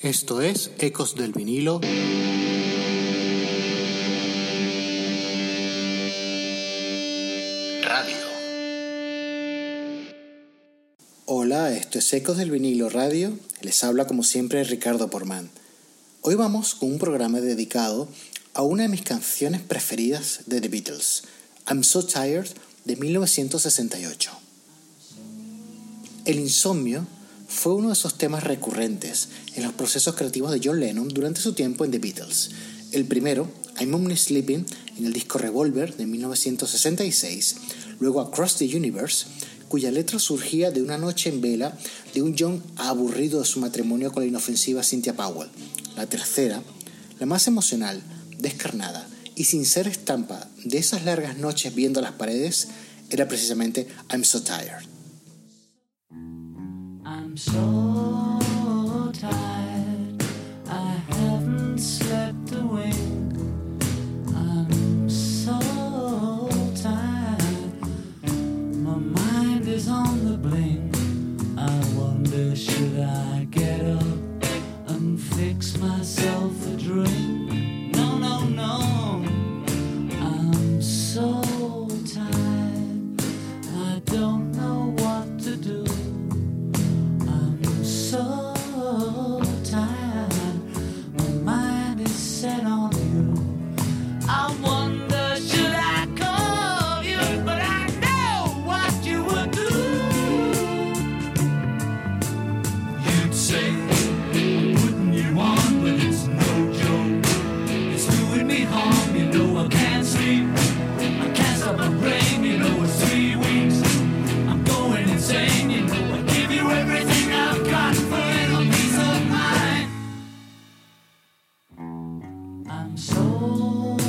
Esto es Ecos del vinilo. Radio. Hola, esto es Ecos del vinilo radio. Les habla como siempre Ricardo Porman. Hoy vamos con un programa dedicado a una de mis canciones preferidas de The Beatles, I'm So Tired de 1968. El insomnio fue uno de esos temas recurrentes en los procesos creativos de John Lennon durante su tiempo en The Beatles. El primero, I'm Only Sleeping, en el disco Revolver de 1966, luego Across the Universe, cuya letra surgía de una noche en vela de un John aburrido de su matrimonio con la inofensiva Cynthia Powell. La tercera, la más emocional, descarnada y sin ser estampa de esas largas noches viendo las paredes, era precisamente I'm So Tired. So I'm so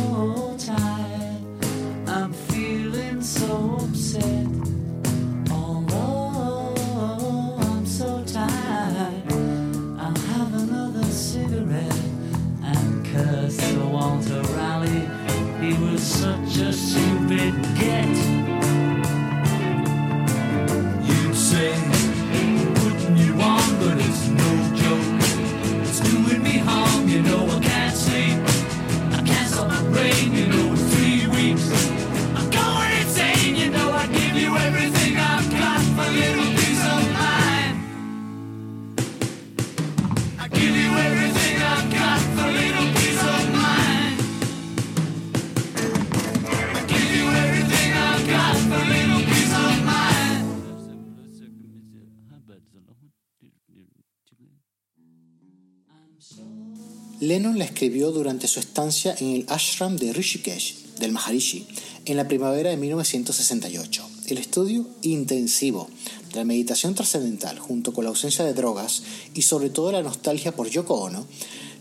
Lennon la escribió durante su estancia en el ashram de Rishikesh, del Maharishi, en la primavera de 1968. El estudio intensivo de la meditación trascendental, junto con la ausencia de drogas y sobre todo la nostalgia por Yoko Ono,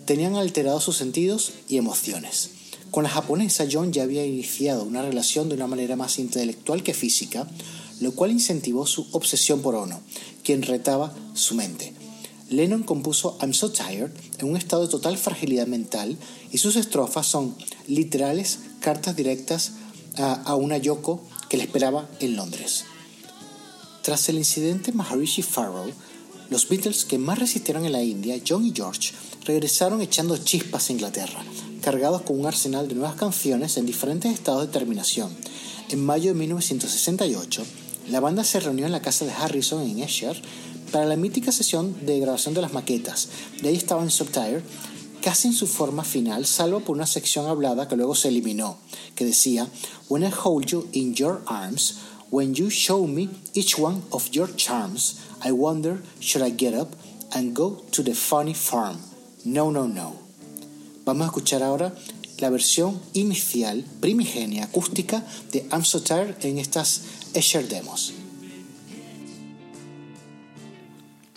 tenían alterado sus sentidos y emociones. Con la japonesa, John ya había iniciado una relación de una manera más intelectual que física, lo cual incentivó su obsesión por Ono, quien retaba su mente. Lennon compuso I'm So Tired en un estado de total fragilidad mental y sus estrofas son literales cartas directas a, una Yoko que le esperaba en Londres. Tras el incidente Maharishi Farrow, los Beatles que más resistieron en la India, John y George, regresaron echando chispas a Inglaterra, cargados con un arsenal de nuevas canciones en diferentes estados de terminación. En mayo de 1968, la banda se reunió en la casa de Harrison en Esher para la mítica sesión de grabación de las maquetas. De ahí estaba en Subtire, casi en su forma final, salvo por una sección hablada que luego se eliminó, que decía, When I hold you in your arms, when you show me each one of your charms, I wonder, should I get up and go to the funny farm? No, no, no. Vamos a escuchar ahora la versión inicial, primigenia, acústica de I'm So Tired en estas Esher demos.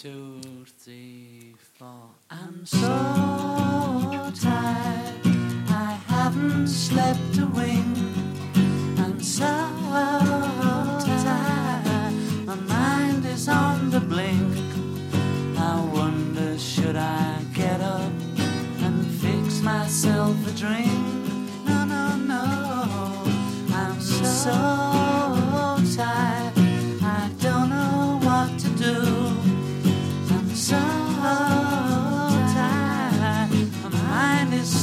Two, three, four. I'm so tired. I haven't slept a wink. I'm so tired. My mind is on the blink. I wonder, should I get up and fix myself a drink? No, no, no. I'm so tired.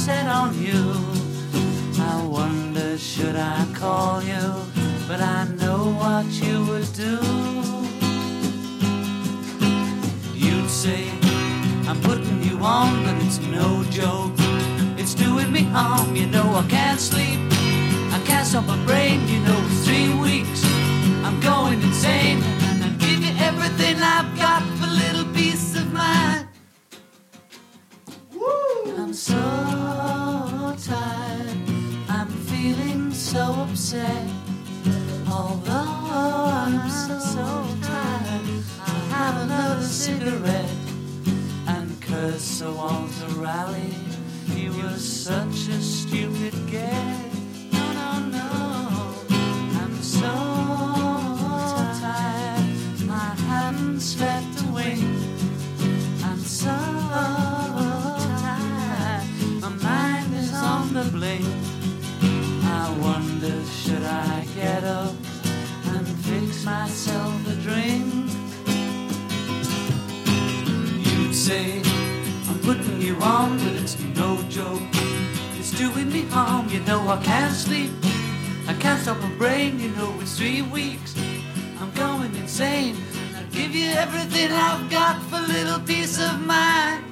Set on you. I wonder, should I call you? But I know what you would do. You'd say, I'm putting you on, but it's no joke. It's doing me harm, you know I can't sleep. I can't stop my brain, you know it's three weeks. I'm going insane, and I give you everything I've got for little peace of mind. I'm so upset. Although I'm so, tired, I'll have another cigarette and curse Sir Walter Raleigh. He was such a stupid guest. Three weeks. I'm going insane. I'll give you everything I've got for little peace of mind.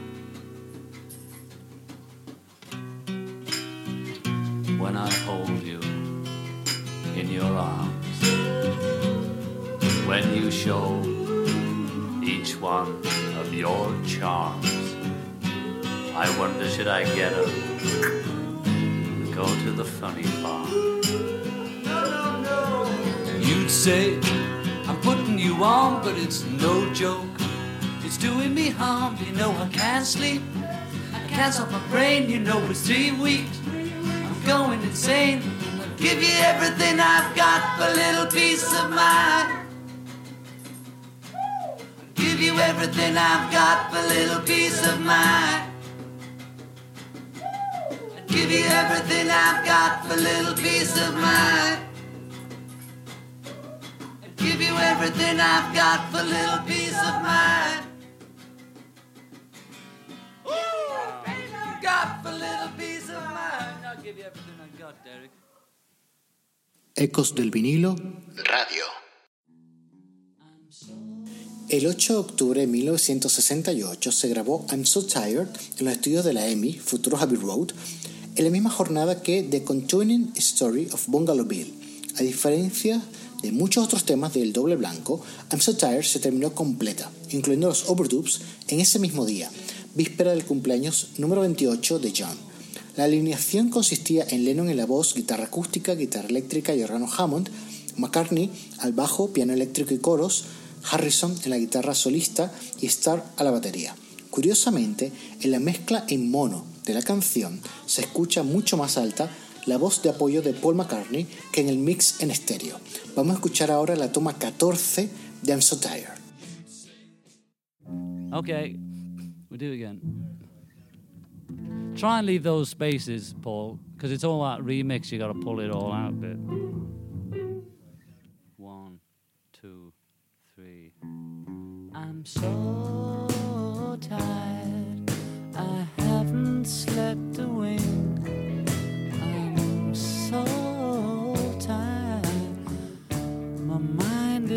When I hold you in your arms, when you show each one of your charms, I wonder should I get up, go to the funny farm. Say, I'm putting you on, but it's no joke. It's doing me harm, you know I can't sleep. I can't stop my brain, you know it's three weeks. I'm going insane. I'll give you everything I've got for little peace of mind. Give you everything I've got for little peace of mind. Give you everything I've got for little peace of mind. Give you everything I've got for little peace of mind. Ooh, got for little peace of mind. I'll give you everything I got, Derek. Ecos del vinilo Radio. El 8 de octubre de 1968 se grabó I'm So Tired en los estudios de la EMI, futuro Abbey Road, en la misma jornada que The Continuing Story of Bungalow Bill. A diferencia de muchos otros temas del doble blanco, I'm So Tired se terminó completa, incluyendo los overdubs, en ese mismo día, víspera del cumpleaños número 28 de John. La alineación consistía en Lennon en la voz, guitarra acústica, guitarra eléctrica y órgano Hammond, McCartney al bajo, piano eléctrico y coros, Harrison en la guitarra solista y Starr a la batería. Curiosamente, en la mezcla en mono de la canción se escucha mucho más alta la voz de apoyo de Paul McCartney que en el mix en estéreo. Vamos a escuchar ahora la toma 14 de I'm So Tired. Okay, we'll do it again. Try and leave those spaces, Paul, because it's all that remix. You got to pull it all out a bit. One, two, three. I'm so tired. I haven't slept a wink.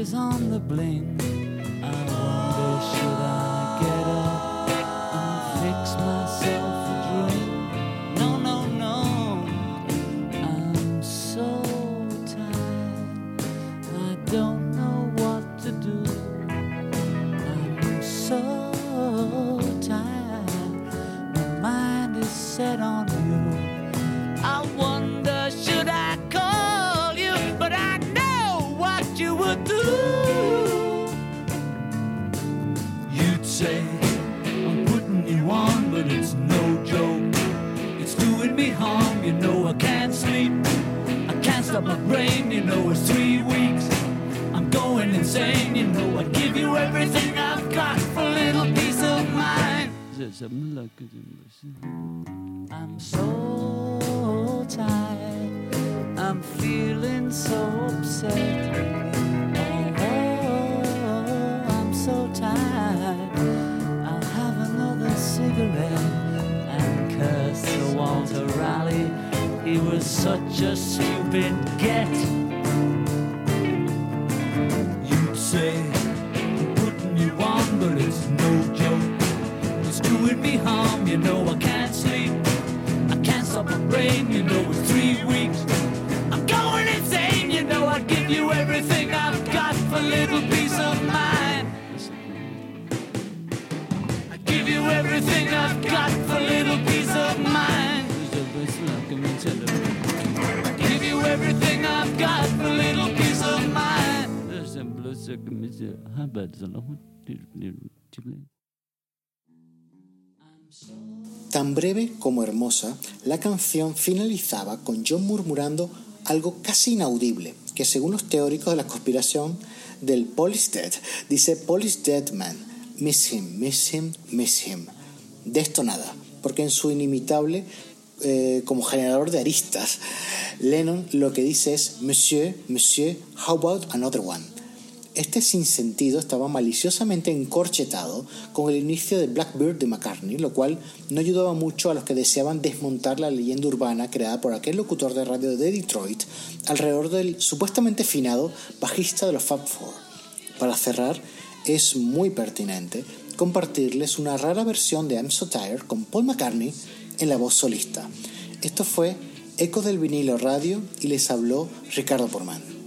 Is on the blink. Insane, you know I'd give you everything I've got for a little peace of mind. I'm so tired, I'm feeling so upset. Oh, I'm so tired, I'll have another cigarette and curse to Walter Raleigh. He was such a stupid get. Say, I'm putting you on, but it's no joke. It's doing me harm, you know I can't sleep. I can't stop my brain, Tan breve como hermosa, la canción finalizaba con John murmurando algo casi inaudible, que según los teóricos de la conspiración del Police Dead, dice Police Dead Man, miss him, miss him, miss him. De esto nada, porque en su inimitable eh, como generador de aristas, Lennon lo que dice es Monsieur, Monsieur, how about another one? Este sinsentido estaba maliciosamente encorchetado con el inicio de Blackbird de McCartney, lo cual no ayudaba mucho a los que deseaban desmontar la leyenda urbana creada por aquel locutor de radio de Detroit alrededor del supuestamente finado bajista de los Fab Four. Para cerrar, es muy pertinente compartirles una rara versión de I'm So Tired con Paul McCartney en la voz solista. Esto fue Eco del vinilo radio y les habló Ricardo Porman.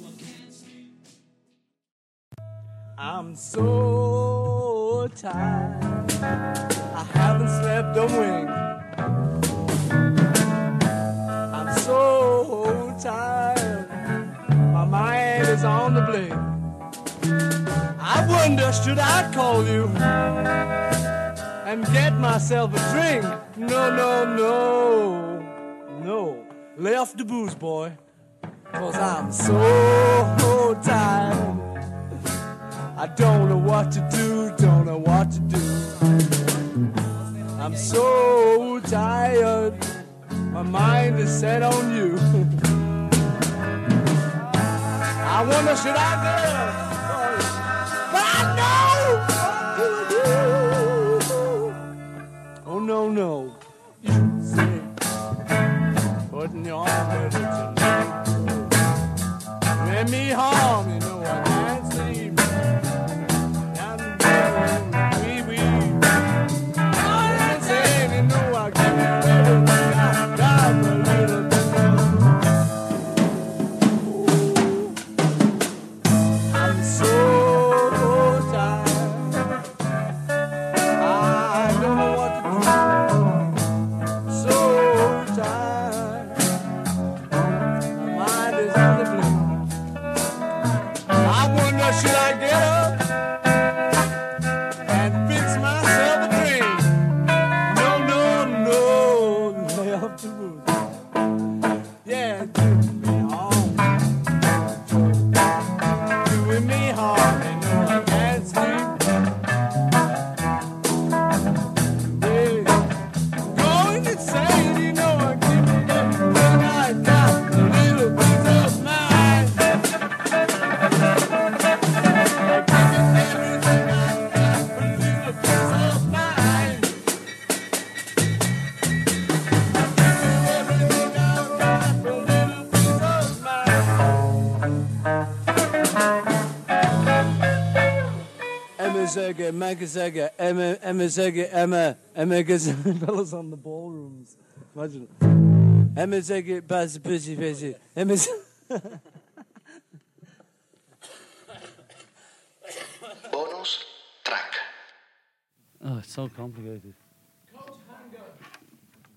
I'm so tired. I haven't slept a wink. I'm so tired. My mind is on the blink. I wonder, should I call you and get myself a drink? No, no, no. No. Lay off the booze, boy. Cause I'm so tired. I don't know what to do, don't know what to do. I'm so tired, my mind is set on you. I wonder should I go? But I know. Oh no no, you say, putting your arm tonight. Let me harm, you Zega, Mega Zega, Emma, Emma Zega, Emma, Emma Gazelle, fellas on the ballrooms. Imagine. Emma Zega, Baz, Busy, Busy, Emma Bonus track. Oh, it's so complicated.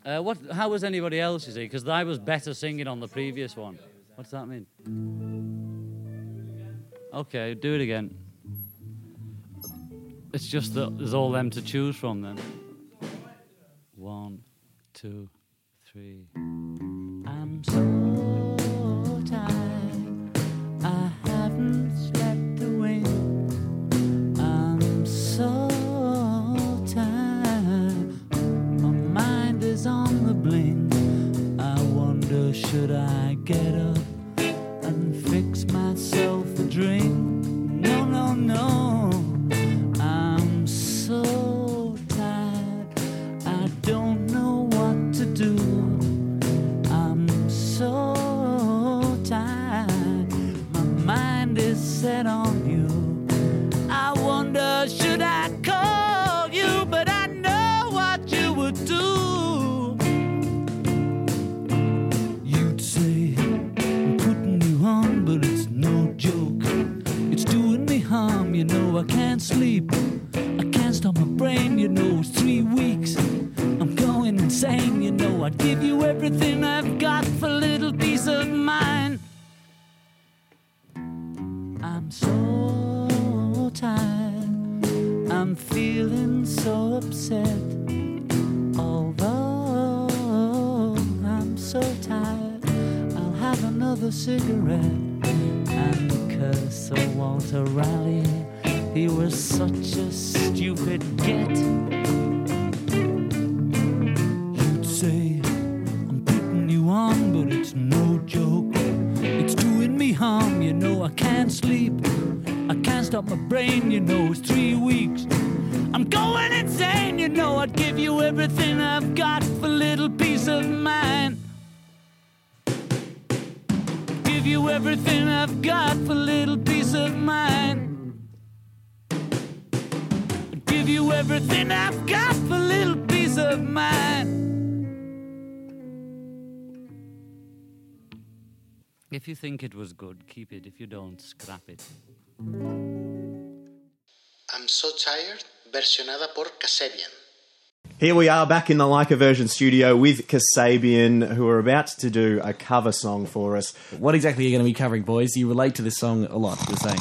Uh, what? How was anybody else? You see, because I was better singing on the previous one. What does that mean? Okay, do it again. It's just that there's all them to choose from then. One, two, three. I'm so tired. I haven't slept a wink. I'm so tired. My mind is on the blink. I wonder should I get up? I can't sleep. I can't stop my brain, you know. It's three weeks. I'm going insane, you know. I'd give you everything I've got for little peace of mind. I'm so tired. I'm feeling so upset. Although I'm so tired, I'll have another cigarette and curse Sir Walter Raleigh. He was such a stupid get. You'd say, I'm putting you on, but it's no joke. It's doing me harm, you know. I can't sleep. I can't stop my brain, you know. It's three weeks. I'm going insane, you know. I'd give you everything I've If you think it was good, keep it. If you don't, scrap it. I'm So Tired, versionada por Kasabian. Here we are back in the Like a Version studio with Kasabian, who are about to do a cover song for us. What exactly are you going to be covering, boys? You relate to this song a lot, you're saying.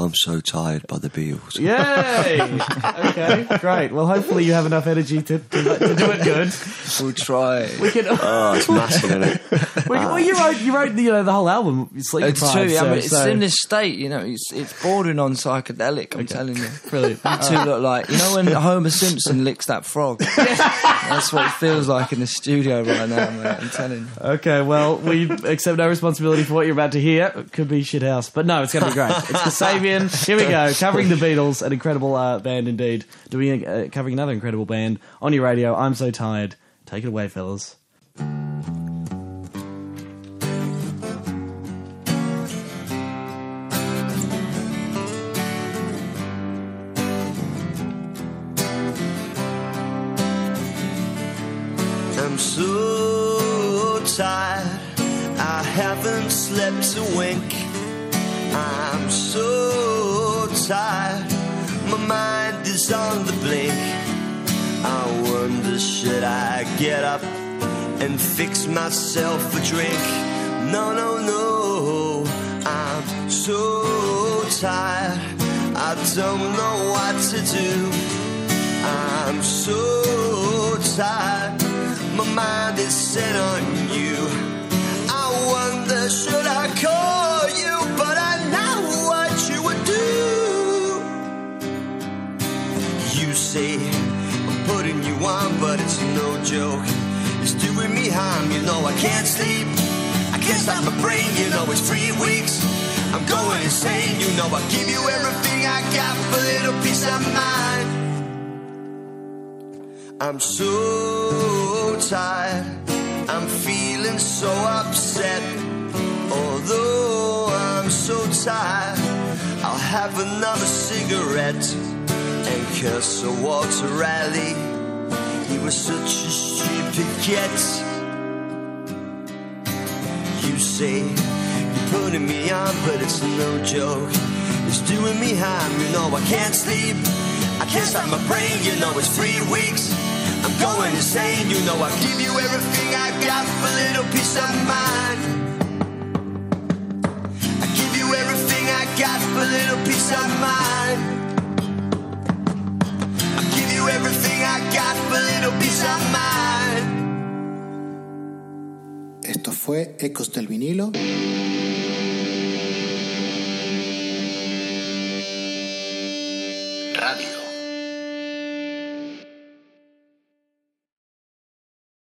I'm so tired by the Beatles. Yay! okay, great. Well, hopefully you have enough energy to, to, to do it good. We'll try. We can. Oh, it's massive, isn't it? we, well, you wrote you wrote you know the whole album. Sleep It's Deprived, true. I mean, it's so- in this state, you know. It's it's bordering on psychedelic. I'm telling you. Brilliant. You two uh, look like you know when Homer Simpson licks that frog. That's what it feels like in the studio right now, mate. I'm telling you. Okay, well, we accept no responsibility for what you're about to hear. It could be shithouse, but no, it's going to be great. It's Kasabian. Here we go, covering the Beatles, an incredible uh, band indeed. Doing uh, covering another incredible band on your radio. I'm so tired. Take it away, fellas. I'm so tired. I haven't slept a wink. Tired. My mind is on the blink. I wonder, should I get up and fix myself a drink? No, no, no. I'm so tired. I don't know what to do. I'm so tired. My mind is set on you. I wonder, should say, I'm putting you on, but it's no joke. It's doing me harm, you know I can't sleep. I can't stop my brain, you know it's three weeks. I'm going insane, you know I give you everything I got for a little peace of mind. I'm so tired. I'm feeling so upset. Although I'm so tired, I'll have another cigarette and curse Sir Walter Raleigh. He was such a stupid get. You say you're putting me on, but it's no joke. It's doing me harm, you know I can't sleep. I can't stop my brain, you know it's three weeks. I'm going insane, you know I give you everything I got for a little peace of mind. I give you everything I got for a little peace of mind. Esto fue Ecos del Vinilo.